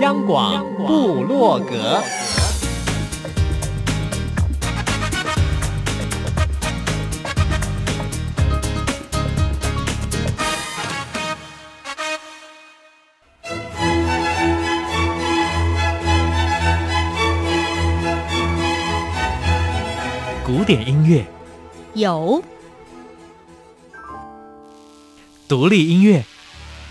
央广布洛格，古典音乐。有，独立音乐。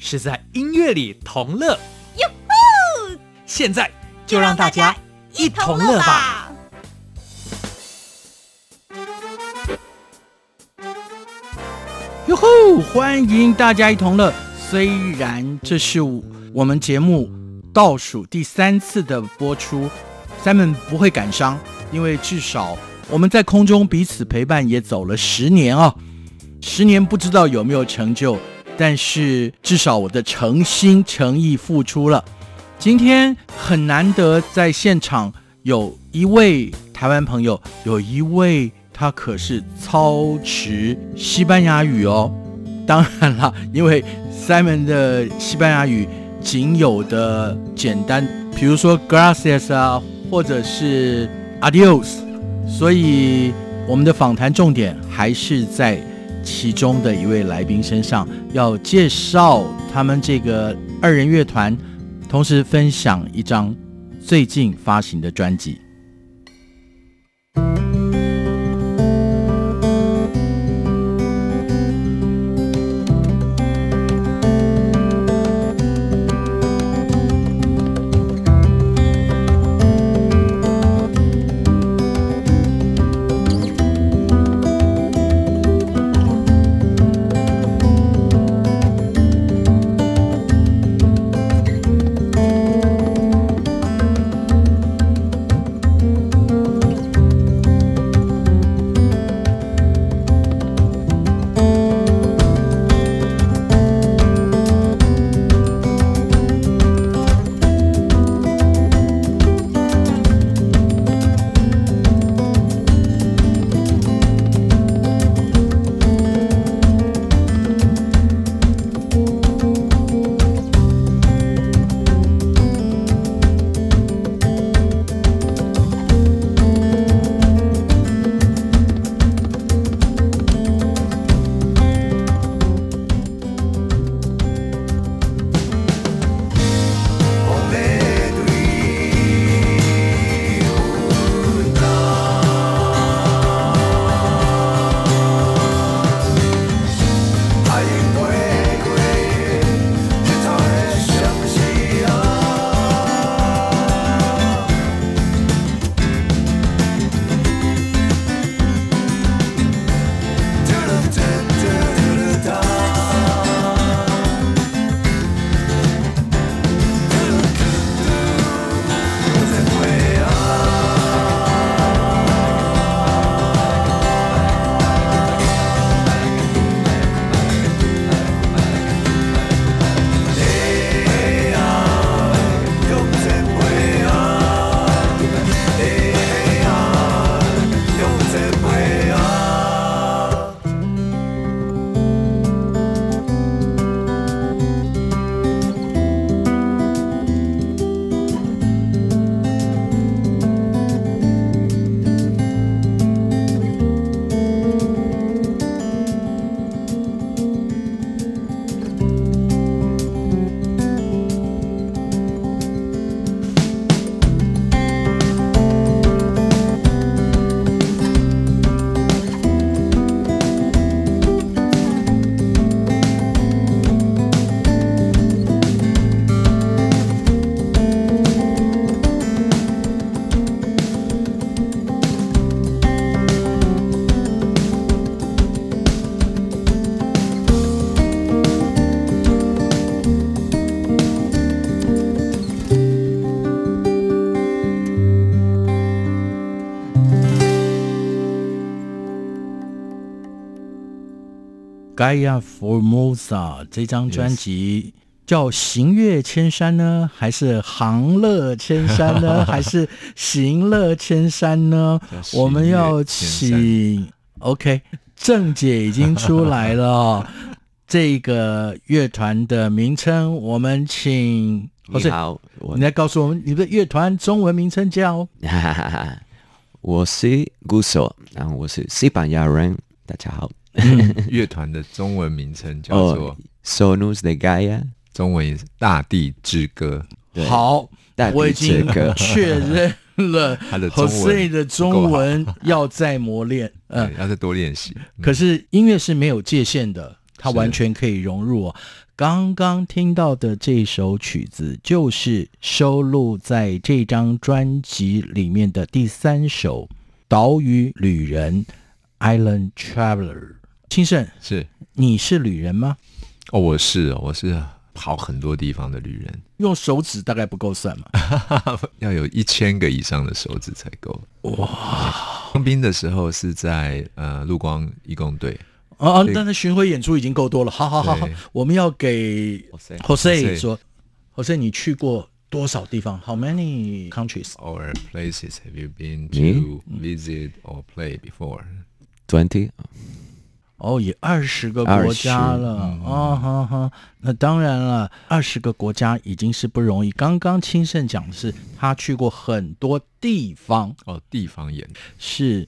是在音乐里同乐，哟吼！现在就让大家一同乐吧！哟吼！欢迎大家一同乐。虽然这是我们节目倒数第三次的播出，Simon 不会感伤，因为至少我们在空中彼此陪伴也走了十年啊、十年不知道有没有成就。但是至少我的诚心诚意付出了。今天很难得在现场有一位台湾朋友，有一位他可是操持西班牙语哦。当然了，因为 Simon 的西班牙语仅有的简单，比如说 Gracias 啊，或者是 Adios，所以我们的访谈重点还是在。其中的一位来宾身上，要介绍他们这个二人乐团，同时分享一张最近发行的专辑。Gaia Formosa 这张专辑叫行乐千山呢，还是行乐千山呢，还是行乐千山呢？我们要请 OK 郑姐已经出来了，这个乐团的名称，我们请你好，你来告诉我们你的乐团中文名称叫？我是鼓手，然后我是西班牙人，大家好。乐团的中文名称叫做 Sonus de Gaia，中文也是《大地之歌》。好，我已经确认了，他的 Jose 的中文要再磨练，嗯，要再多练习。可是音乐是没有界限的，它完全可以融入。哦刚刚听到的这首曲子，就是收录在这张专辑里面的第三首《岛屿旅人》（Island Traveler）。清盛，是你是旅人吗？哦，我是，我是跑很多地方的旅人。用手指大概不够算嘛，要有一千个以上的手指才够。哇！当兵的时候是在呃陆光义工队。哦哦，但是巡回演出已经够多了。好好好好，我们要给 Jose 说，Jose 你去过多少地方？How many countries or places have you been to visit or play before? Twenty. 哦，也二十个国家了啊！哈、嗯、哈、哦，那当然了，二十个国家已经是不容易。刚刚清盛讲的是他去过很多地方哦，地方演是。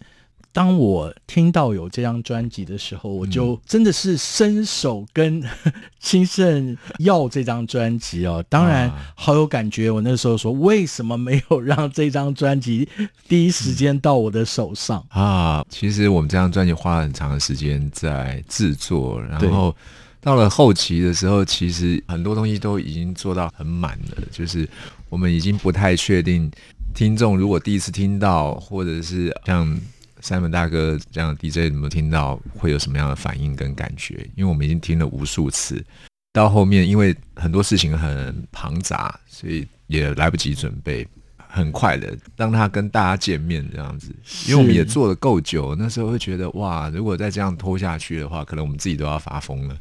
当我听到有这张专辑的时候，我就真的是伸手跟 清盛要这张专辑哦。当然好有感觉。我那时候说，为什么没有让这张专辑第一时间到我的手上啊？其实我们这张专辑花了很长的时间在制作，然后到了后期的时候，其实很多东西都已经做到很满了，就是我们已经不太确定听众如果第一次听到，或者是像。Simon 大哥这样的 DJ 有没有听到会有什么样的反应跟感觉？因为我们已经听了无数次，到后面因为很多事情很庞杂，所以也来不及准备。很快的，当他跟大家见面这样子，因为我们也做得够久，那时候会觉得哇，如果再这样拖下去的话，可能我们自己都要发疯了。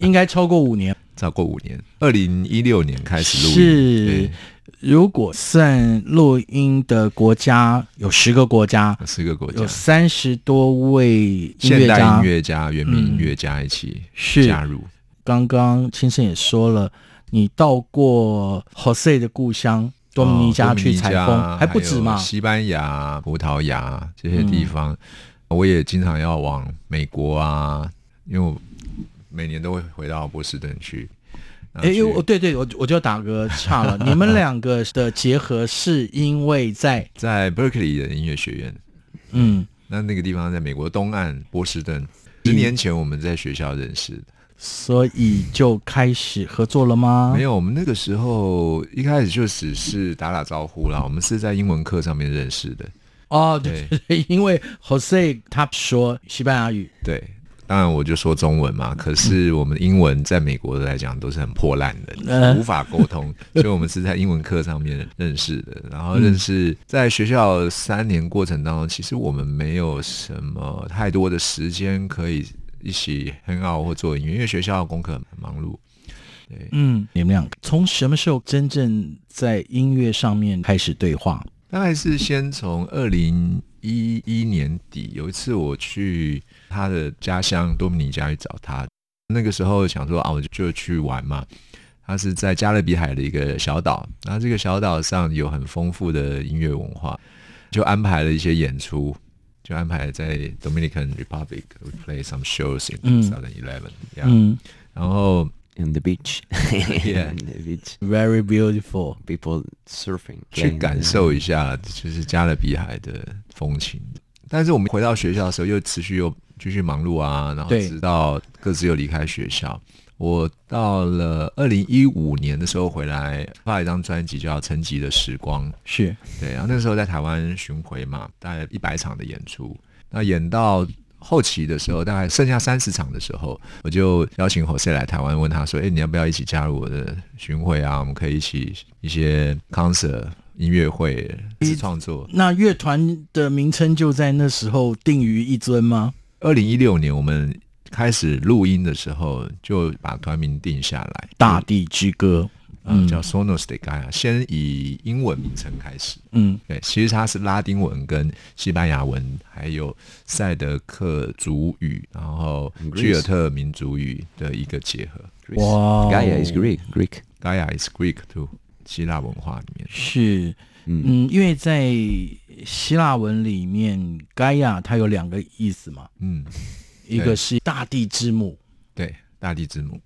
应该超过五年，超过五年，二零一六年开始录音。是。如果算录音的国家，有十个国家，十个国家，有三十多位音乐家、现代音乐家、原民音乐家一起加入。嗯、刚刚青生也说了，你到过 Jose 的故乡多米尼加去采风，哦、还不止嘛？西班牙、葡萄牙这些地方，嗯、我也经常要往美国啊，因为我每年都会回到波士顿去。哎呦，哦，对对，我我就打个岔了。你们两个的结合是因为在 在 Berkeley 的音乐学院，嗯，那那个地方在美国东岸波士顿。十年前我们在学校认识的，所以就开始合作了吗？没有，我们那个时候一开始就只是打打招呼啦。我们是在英文课上面认识的。哦，对，对，因为 Jose 他说西班牙语，对。当然，我就说中文嘛。可是我们英文在美国来讲都是很破烂的，无法沟通。所以我们是在英文课上面认识的。然后认识在学校三年过程当中，其实我们没有什么太多的时间可以一起 hang out 或做音乐，因为学校功课很忙碌。对，嗯，你们俩从什么时候真正在音乐上面开始对话？大概是先从二零一一年底有一次我去。他的家乡多米尼加去找他，那个时候想说啊，我就就去玩嘛。他是在加勒比海的一个小岛，然后这个小岛上有很丰富的音乐文化，就安排了一些演出，就安排在 Dominican Republic. We play some shows in 2011。嗯，然后 in the beach，yeah，in the beach，very beautiful. People surfing，去感受一下就是加勒比海的风情。但是我们回到学校的时候，又持续又。继续忙碌啊，然后直到各自又离开学校。我到了二零一五年的时候回来，发了一张专辑叫《沉寂的时光》，是对。然后那个时候在台湾巡回嘛，大概一百场的演出。那演到后期的时候，大概剩下三十场的时候，我就邀请 Jose 来台湾，问他说：“哎，你要不要一起加入我的巡回啊？我们可以一起一些 concert 音乐会一起创作。”那乐团的名称就在那时候定于一尊吗？二零一六年，我们开始录音的时候，就把团名定下来，《大地之歌》。嗯，叫 Sonos de Gaia，先以英文名称开始。嗯，对，其实它是拉丁文跟西班牙文，还有赛德克族语，然后居尔特民族语的一个结合。哇，Gaia is Greek，Greek，Gaia is Greek too，希腊文化里面是，嗯，因为在希腊文里面，Gaia 它有两个意思嘛，嗯，一个是大地之母，对，大地之母。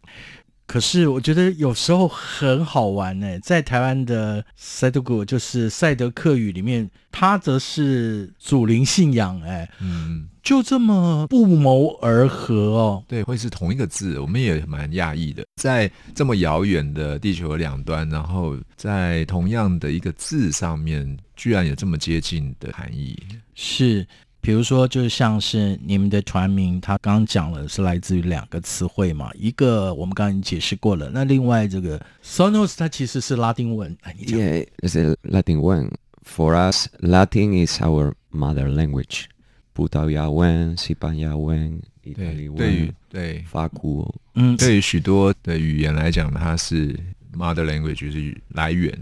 可是我觉得有时候很好玩呢，在台湾的赛德古就是赛德克语里面，它则是祖灵信仰，哎，嗯，就这么不谋而合哦。对，会是同一个字，我们也蛮讶异的，在这么遥远的地球的两端，然后在同样的一个字上面，居然有这么接近的含义，是。比如说，就像是你们的团名，他刚刚讲了是来自于两个词汇嘛，一个我们刚刚已经解释过了，那另外这个 Sonos 它其实是拉丁文，哎，你讲。Yeah, it's a Latin one. For us, Latin is our mother language. 葡萄牙文、西班牙文、意大利文、对于对法国，嗯，对于许多的语言来讲，它是 mother language 就是来源。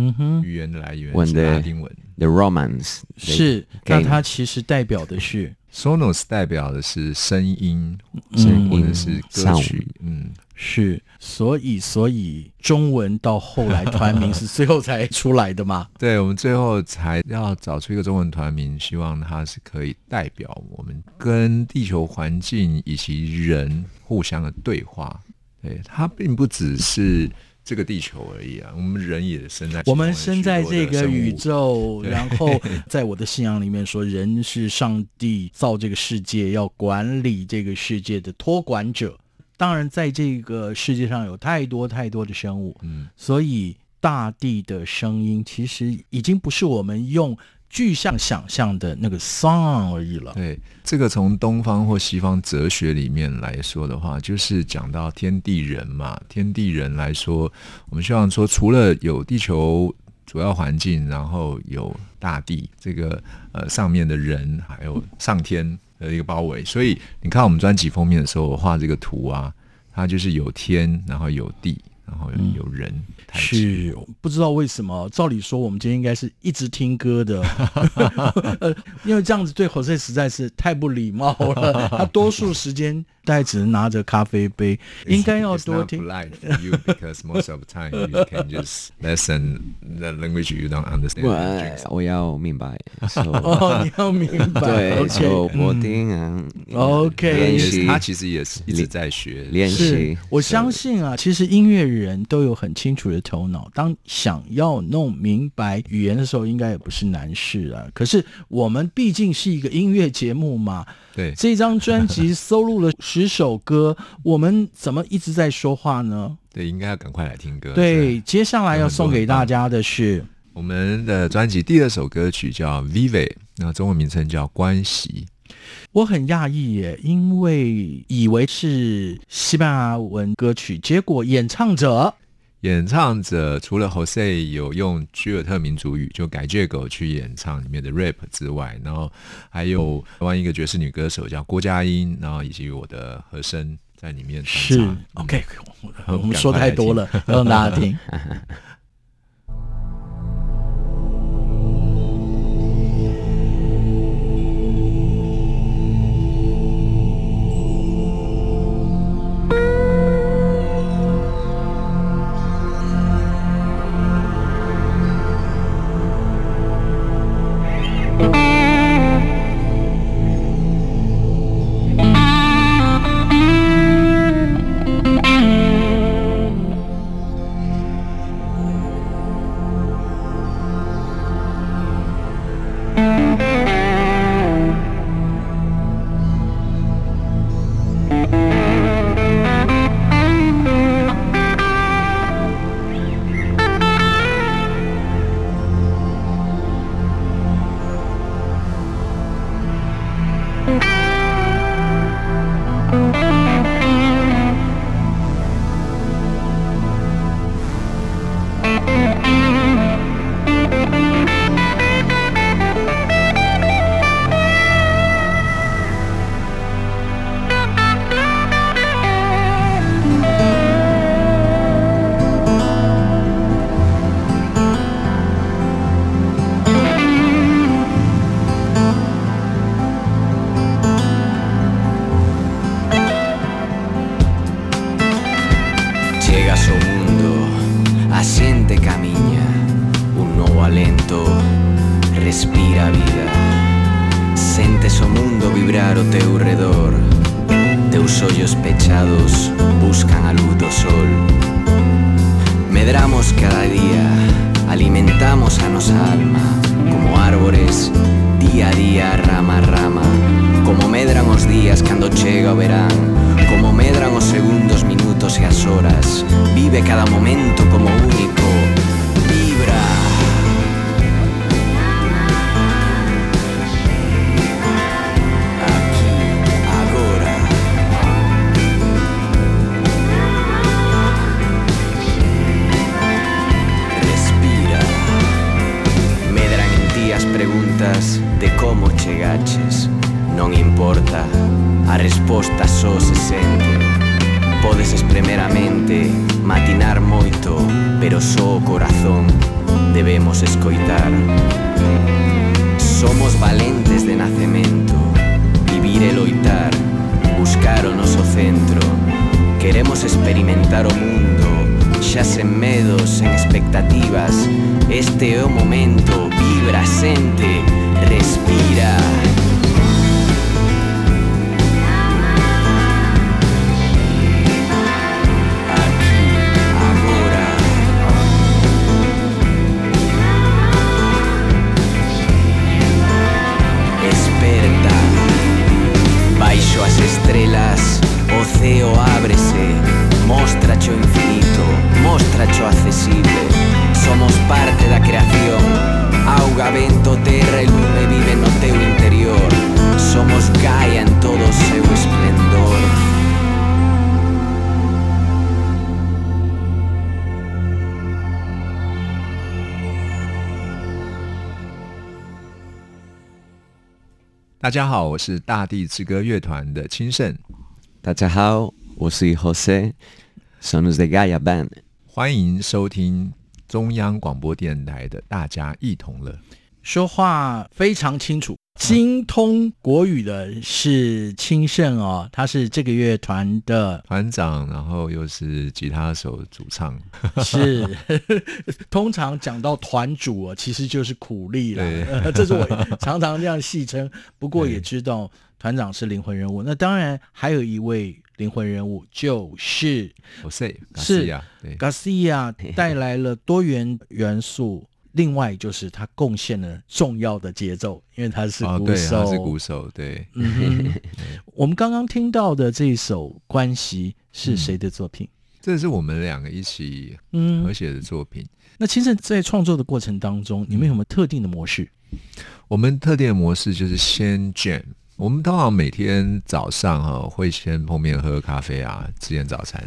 嗯哼，语言的来源是拉丁文。The Romance 是，那它其实代表的是 Sonos，代表的是声音，声音或者是歌曲。嗯，是，所以所以中文到后来团名是最后才出来的嘛？对，我们最后才要找出一个中文团名，希望它是可以代表我们跟地球环境以及人互相的对话。对，它并不只是。这个地球而已啊，我们人也生在，我们生在这个宇宙，然后在我的信仰里面说，人是上帝造这个世界，要管理这个世界的托管者。当然，在这个世界上有太多太多的生物，嗯，所以大地的声音其实已经不是我们用。具象想象的那个 song 而已了。对，这个从东方或西方哲学里面来说的话，就是讲到天地人嘛。天地人来说，我们希望说，除了有地球主要环境，然后有大地这个呃上面的人，还有上天的一个包围。所以你看我们专辑封面的时候，我画这个图啊，它就是有天，然后有地。然后有人、嗯、是不知道为什么，照理说我们今天应该是一直听歌的，呃因为这样子对 Jose 实在是太不礼貌了。他多数时间大概只能拿着咖啡杯，应该要多听。You because most of the time you can just listen the language you don't understand. 我要明白。哦，你要明白。对，我听啊。OK，他其实也是一直在学练习。我相信啊，其实音乐人。人都有很清楚的头脑，当想要弄明白语言的时候，应该也不是难事啊。可是我们毕竟是一个音乐节目嘛，对，这张专辑收录了十首歌，我们怎么一直在说话呢？对，应该要赶快来听歌。对，接下来要送给大家的是我们的专辑第二首歌曲叫《Vive》，那中文名称叫《关系》。我很讶异耶，因为以为是西班牙文歌曲，结果演唱者演唱者除了 Jose 有用居尔特民族语就改借狗去演唱里面的 rap 之外，然后还有台湾一个爵士女歌手叫郭佳音，然后以及我的和声在里面唱。是 OK，我们说太多了，让大家听。xente camiña Un novo alento Respira a vida. Sentes o mundo vibrar o teu redor. Teus ollos pechados buscan a luz do sol. Medramos cada día Alimentamos a nosa alma Como árbores Día a día, rama a rama. Como medran os días cando chega o verán. Como medran os segundos minutos. Vive cada momento como único, Primeramente, matinar moito, pero só o corazón debemos escoitar. Somos valentes de nacemento, vivir e loitar, buscar o noso centro. Queremos experimentar o mundo, xa sen medos, sen expectativas. Este é o momento, vibra, sente, 大家好，我是大地之歌乐团的清盛，大家好，我是 Jose Sonos de Gaia Band。欢迎收听中央广播电台的《大家一同乐》。说话非常清楚，精通国语的是清盛哦，他是这个乐团的团长，然后又是吉他手主唱，是 通常讲到团主哦，其实就是苦力了，呃，这是我常常这样戏称。不过也知道团长是灵魂人物，那当然还有一位灵魂人物就是，Jose 是，Garcia 带来了多元元素。另外就是他贡献了重要的节奏，因为他是鼓手，哦、他是鼓手，对。嗯，我们刚刚听到的这一首《关系》是谁的作品？嗯、这是我们两个一起合写的作品。嗯、那其实，在创作的过程当中，你们有没有特定的模式？我们特定的模式就是先 jam。我们通常每天早上哈、哦、会先碰面喝咖啡啊，吃点早餐，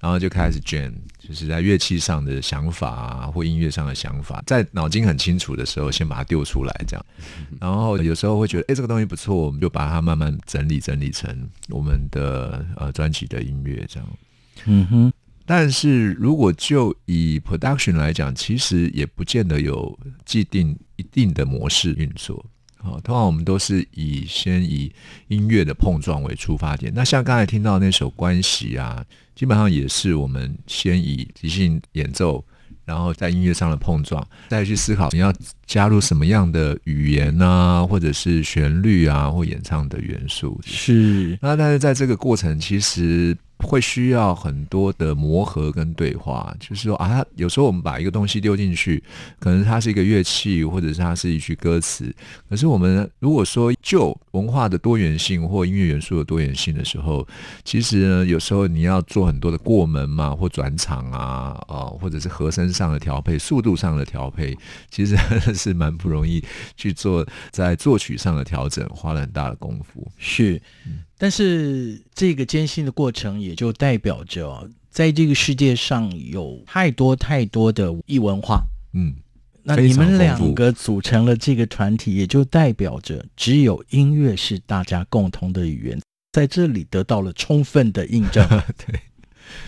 然后就开始 jam，就是在乐器上的想法啊，或音乐上的想法，在脑筋很清楚的时候，先把它丢出来，这样。然后有时候会觉得，哎，这个东西不错，我们就把它慢慢整理整理成我们的呃专辑的音乐，这样。嗯哼。但是如果就以 production 来讲，其实也不见得有既定一定的模式运作。好，通常我们都是以先以音乐的碰撞为出发点。那像刚才听到那首《关系》啊，基本上也是我们先以即兴演奏，然后在音乐上的碰撞，再去思考你要加入什么样的语言啊，或者是旋律啊，或演唱的元素。是。那但是在这个过程，其实。会需要很多的磨合跟对话，就是说啊，有时候我们把一个东西丢进去，可能它是一个乐器，或者是它是一句歌词。可是我们如果说就文化的多元性或音乐元素的多元性的时候，其实呢，有时候你要做很多的过门嘛，或转场啊，哦，或者是和声上的调配、速度上的调配，其实是蛮不容易去做，在作曲上的调整，花了很大的功夫。是。嗯但是这个艰辛的过程，也就代表着，在这个世界上有太多太多的异文化。嗯，那你们两个组成了这个团体，也就代表着只有音乐是大家共同的语言，在这里得到了充分的印证。对，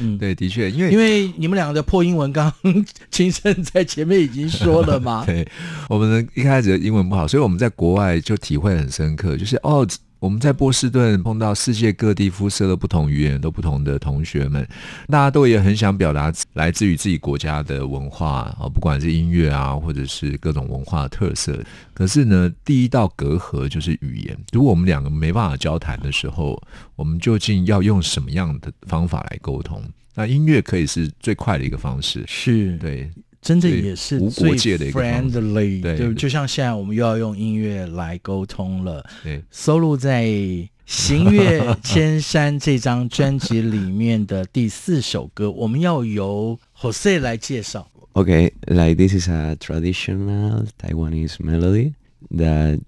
嗯，对，的确，因为因为你们两个的破英文，刚刚清盛在前面已经说了嘛。对，我们的一开始的英文不好，所以我们在国外就体会很深刻，就是哦。我们在波士顿碰到世界各地肤色的不同语言都不同的同学们，大家都也很想表达来自于自己国家的文化啊，不管是音乐啊，或者是各种文化的特色。可是呢，第一道隔阂就是语言。如果我们两个没办法交谈的时候，我们究竟要用什么样的方法来沟通？那音乐可以是最快的一个方式，是对。真的也是无国界的一个 friendly，对，就就像现在我们又要用音乐来沟通了。对，收录在《行月千山》这张专辑里面的第四首歌，我们要由 Jose 来介绍。Okay, like this is a traditional Taiwanese melody that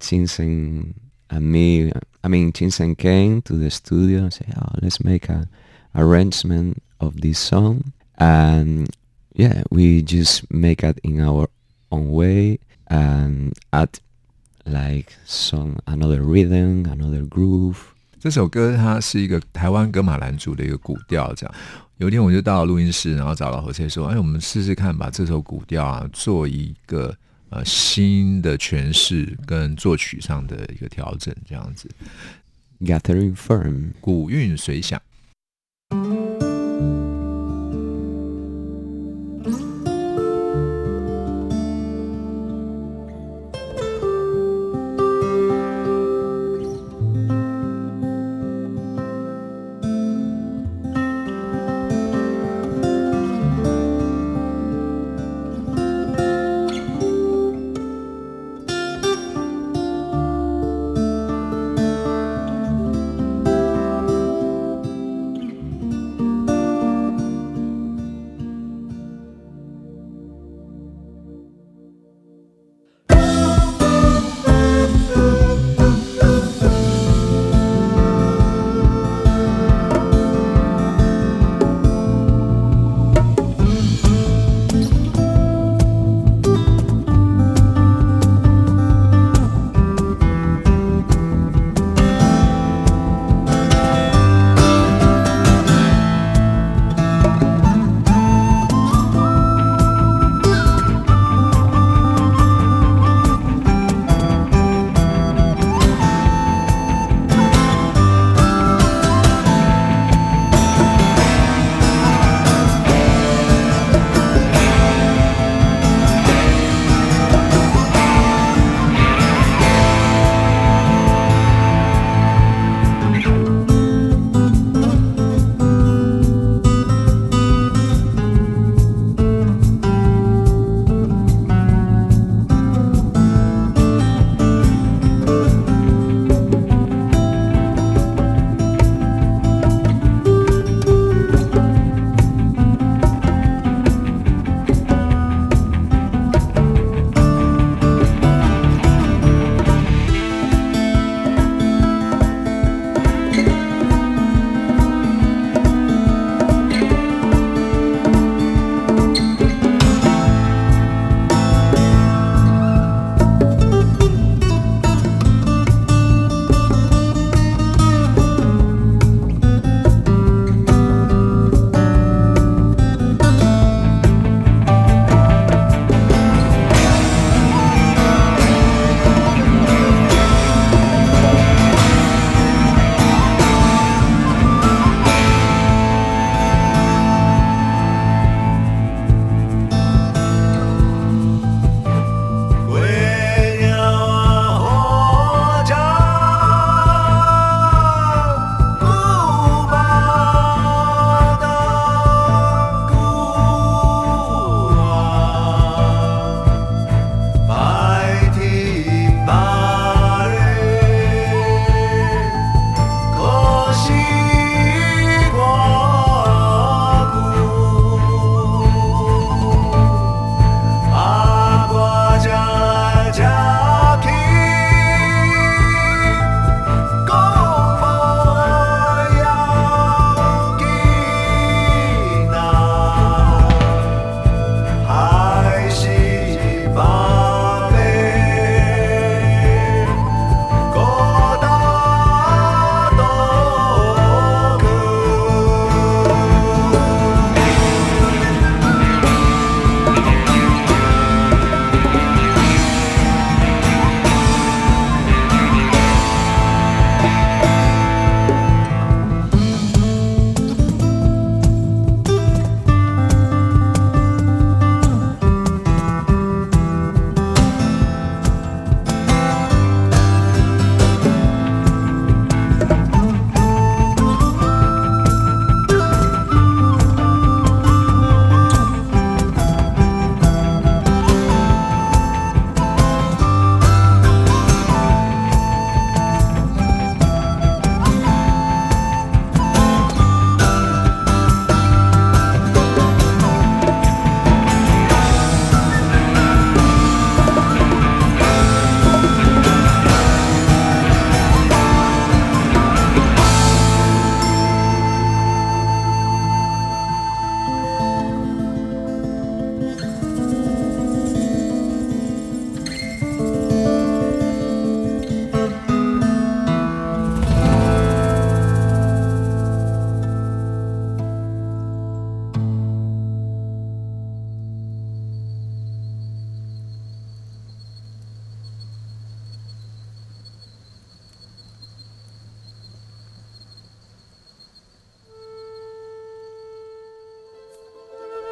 Chinsen and me, I mean Chinsen came to the studio and say, "Oh, let's make an arrangement of this song." And Yeah, we just make it in our own way and add like some another rhythm, another groove. 这首歌它是一个台湾格玛兰族的一个古调，这样。有一天我就到了录音室，然后找到何切说：“哎，我们试试看，把这首古调啊做一个呃新的诠释跟作曲上的一个调整，这样子。” Gathering firm，古韵随响。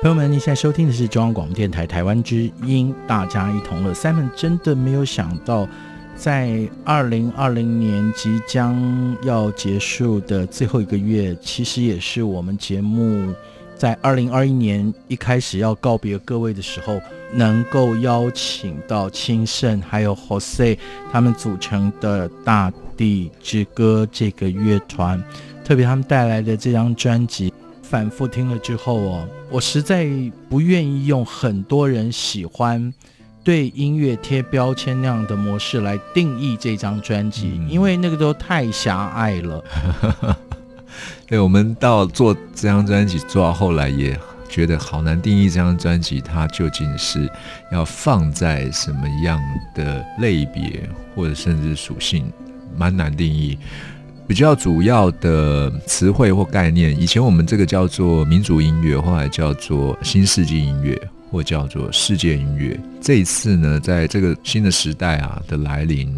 朋友们，你现在收听的是中央广播电台台湾之音，大家一同乐。Simon 真的没有想到，在二零二零年即将要结束的最后一个月，其实也是我们节目在二零二一年一开始要告别各位的时候，能够邀请到钦盛还有 Jose 他们组成的大地之歌这个乐团，特别他们带来的这张专辑。反复听了之后哦，我实在不愿意用很多人喜欢对音乐贴标签那样的模式来定义这张专辑，嗯、因为那个都太狭隘了。对，我们到做这张专辑做到后来也觉得好难定义这张专辑，它究竟是要放在什么样的类别或者甚至属性，蛮难定义。比较主要的词汇或概念，以前我们这个叫做民族音乐，后来叫做新世纪音乐，或叫做世界音乐。这一次呢，在这个新的时代啊的来临，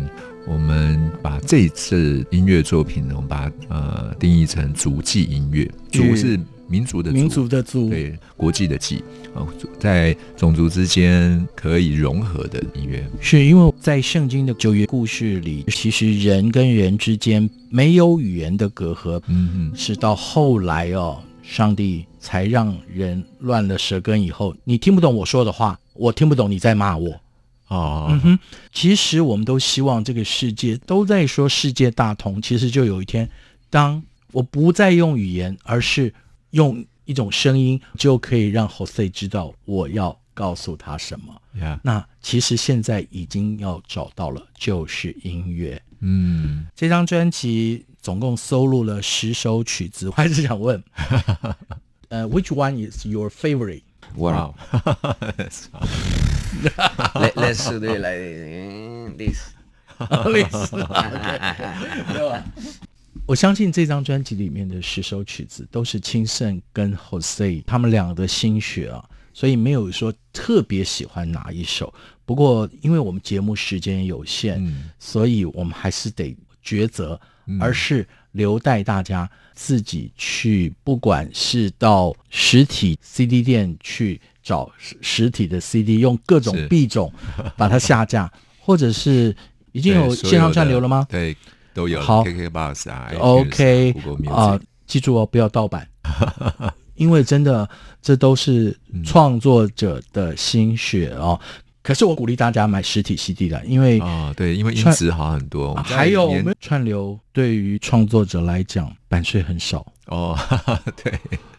我们把这一次音乐作品呢，我们把它呃定义成足迹音乐，足是。民族的族，民族的族，对，国际的际，啊，在种族之间可以融合的音乐，是因为在圣经的旧约故事里，其实人跟人之间没有语言的隔阂，嗯嗯，是到后来哦，上帝才让人乱了舌根以后，你听不懂我说的话，我听不懂你在骂我，哦，嗯哼，其实我们都希望这个世界都在说世界大同，其实就有一天，当我不再用语言，而是用一种声音就可以让 Jose 知道我要告诉他什么。那其实现在已经要找到了，就是音乐。嗯这张专辑总共收录了十首曲子。我还是想问，呃，which one is your favorite？well，let's today like this。我相信这张专辑里面的十首曲子都是青盛跟 Jose 他们两个的心血啊，所以没有说特别喜欢哪一首。不过，因为我们节目时间有限，嗯、所以我们还是得抉择，嗯、而是留待大家自己去，不管是到实体 CD 店去找实体的 CD，用各种币种 把它下架，或者是已经有线上串流了吗？对。都有好，KKBOX 啊，OK 啊，记住哦，不要盗版，因为真的这都是创作者的心血哦。可是我鼓励大家买实体 CD 的，因为啊，对，因为音质好很多。还有串流对于创作者来讲，版税很少哦。对。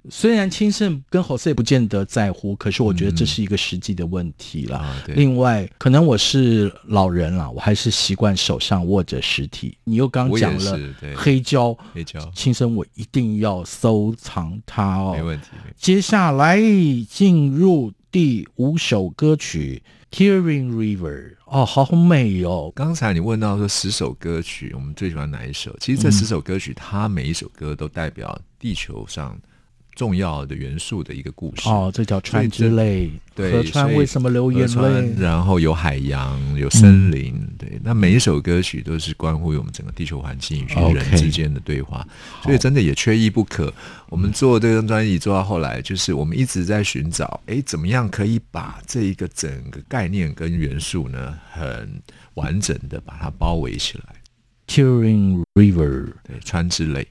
虽然青盛跟 Jose 不见得在乎，可是我觉得这是一个实际的问题了。嗯、另外，可能我是老人了，我还是习惯手上握着实体。你又刚讲了黑胶，黑胶，青盛我一定要收藏它哦。没问题。接下来进入第五首歌曲《Tearing River》哦，好美哦。刚才你问到说十首歌曲，我们最喜欢哪一首？其实这十首歌曲，它每一首歌都代表地球上。重要的元素的一个故事哦，这叫川之泪。对，河川为什么流眼泪？然后有海洋，有森林。嗯、对，那每一首歌曲都是关乎于我们整个地球环境与人之间的对话.所以真的也缺一不可。我们做这张专辑做到后来，就是我们一直在寻找，哎，怎么样可以把这一个整个概念跟元素呢，很完整的把它包围起来。Tearing River，对，川之泪。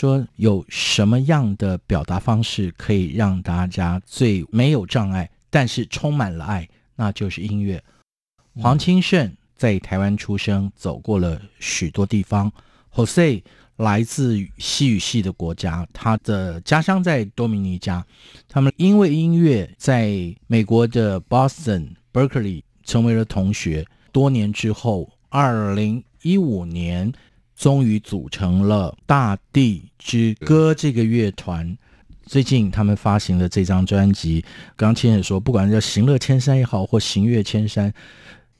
说有什么样的表达方式可以让大家最没有障碍，但是充满了爱，那就是音乐。黄清盛在台湾出生，走过了许多地方。Jose 来自西语系的国家，他的家乡在多米尼加。他们因为音乐，在美国的 Boston Berkeley 成为了同学。多年之后，二零一五年，终于组成了《大地之歌》这个乐团。最近他们发行了这张专辑。刚刚钦盛说，不管叫“行乐千山”也好，或“行乐千山”，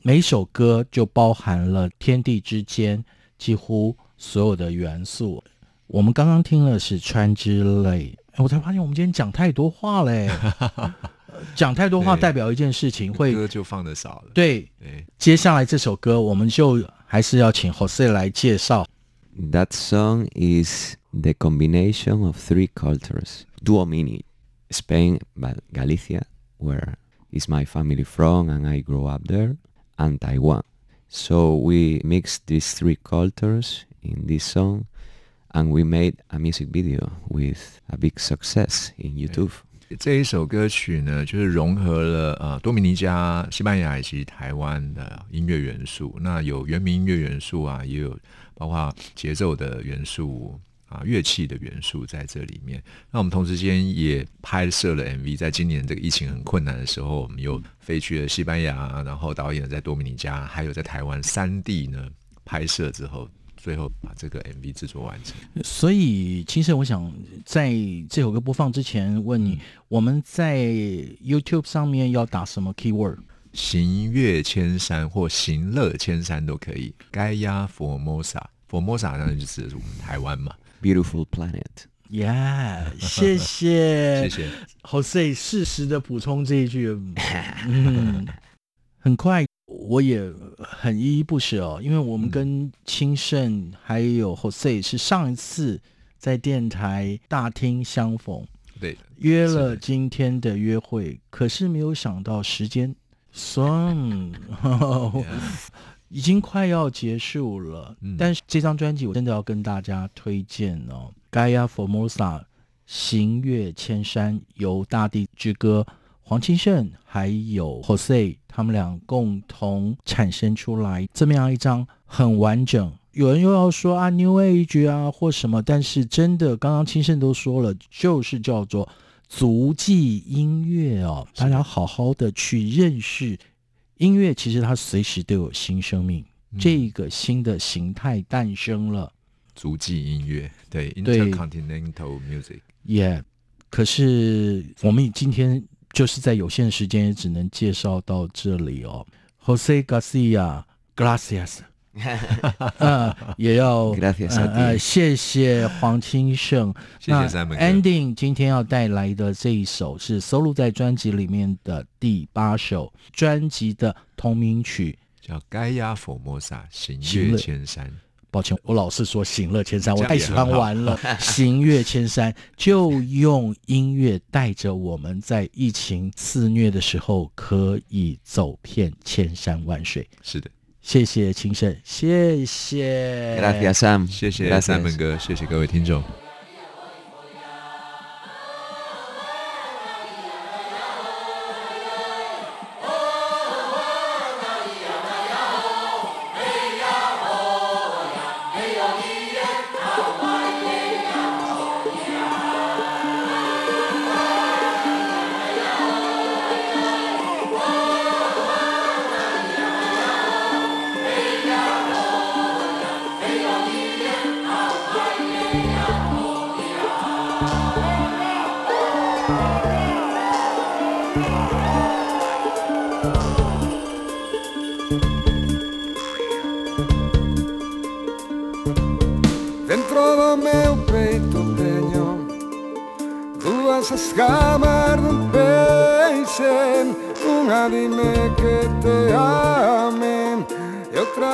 每首歌就包含了天地之间几乎。所有的元素，我们刚刚听了是川之泪，我才发现我们今天讲太多话嘞，讲太多话代表一件事情会歌就放得少了。对，对，接下来这首歌我们就还是要请 Jose 来介绍。That song is the combination of three cultures: Duomini, Spain, but Galicia, where is my family from, and I grew up there, and Taiwan. So we mixed these three cultures. in this song, and we made a music video with a big success in YouTube. 这一首歌曲呢，就是融合了呃多米尼加、西班牙以及台湾的音乐元素。那有原民音乐元素啊，也有包括节奏的元素啊、乐器的元素在这里面。那我们同时间也拍摄了 MV。在今年这个疫情很困难的时候，我们又飞去了西班牙，然后导演在多米尼加，还有在台湾三地呢拍摄之后。最后把这个 MV 制作完成。所以，其实我想在这首歌播放之前问你，嗯、我们在 YouTube 上面要打什么 keyword？行乐千山或行乐千山都可以。Gaia Formosa，Formosa 当然就是我们台湾嘛。Beautiful planet。Yeah，谢谢，谢谢。Jose 适时的补充这一句，嗯，很快。我也很依依不舍哦，因为我们跟清盛还有 Jose 是上一次在电台大厅相逢，对，约了今天的约会，可是没有想到时间，Song 已经快要结束了。嗯、但是这张专辑我真的要跟大家推荐哦，《Gaia Formosa 行乐千山游大地之歌》。黄钦盛还有 Jose，他们俩共同产生出来这么样一张很完整。有人又要说啊，New Age 啊或什么，但是真的，刚刚钦盛都说了，就是叫做足迹音乐哦。大家好好的去认识音乐，其实它随时都有新生命，嗯、这个新的形态诞生了。足迹音乐，对，Intercontinental Music，也、yeah, 可是我们今天。就是在有限的时间，也只能介绍到这里哦。Jose Garcia，Gracias，呃，也要，Gracias，呃，呃，谢谢黄清盛，谢谢三门。Ending 今天要带来的这一首是收录在专辑里面的第八首专辑的同名曲，叫《Gaia Formosa 行乐千山》。抱歉，我老是说行乐千山，我太喜欢玩了。行乐千山，就用音乐带着我们在疫情肆虐的时候，可以走遍千山万水。是的，谢谢青盛，谢谢，Gracias Sam，谢谢三门哥，谢谢各位听众。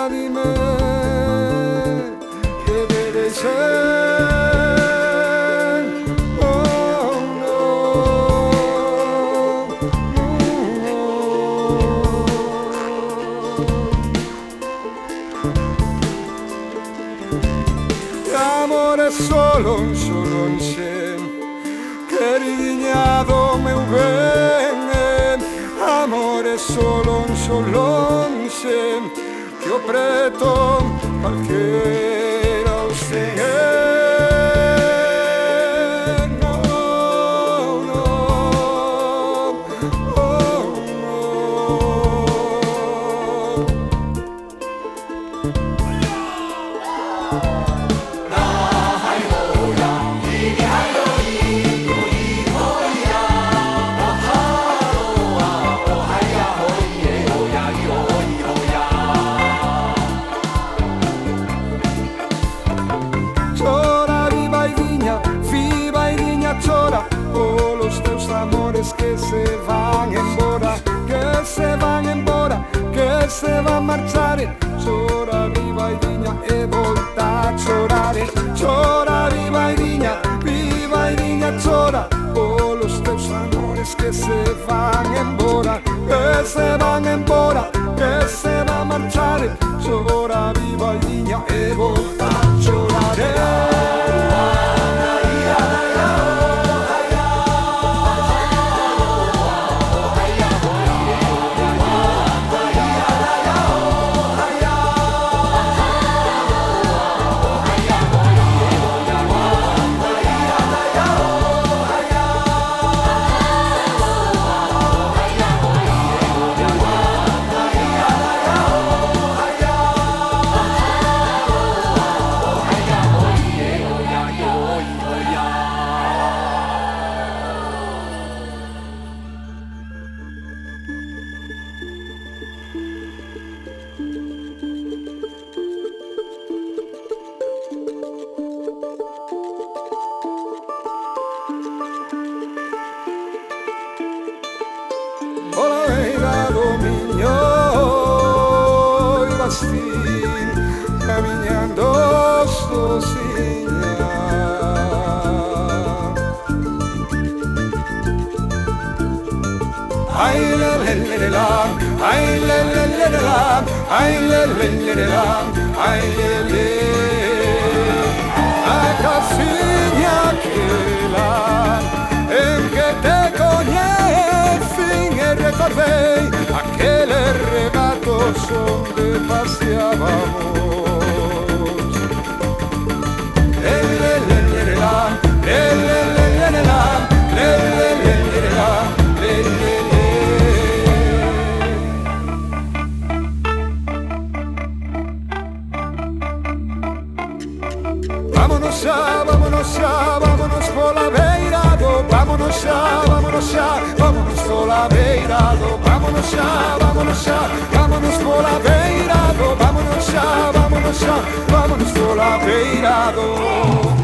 lágrimas. sempre se van embora, que se Vámonos ya, vámonos ya, vámonos por la beirado, vámonos ya, vámonos ya, vámonos por la beirado, vámonos ya, vámonos ya. vámonos por la beirado.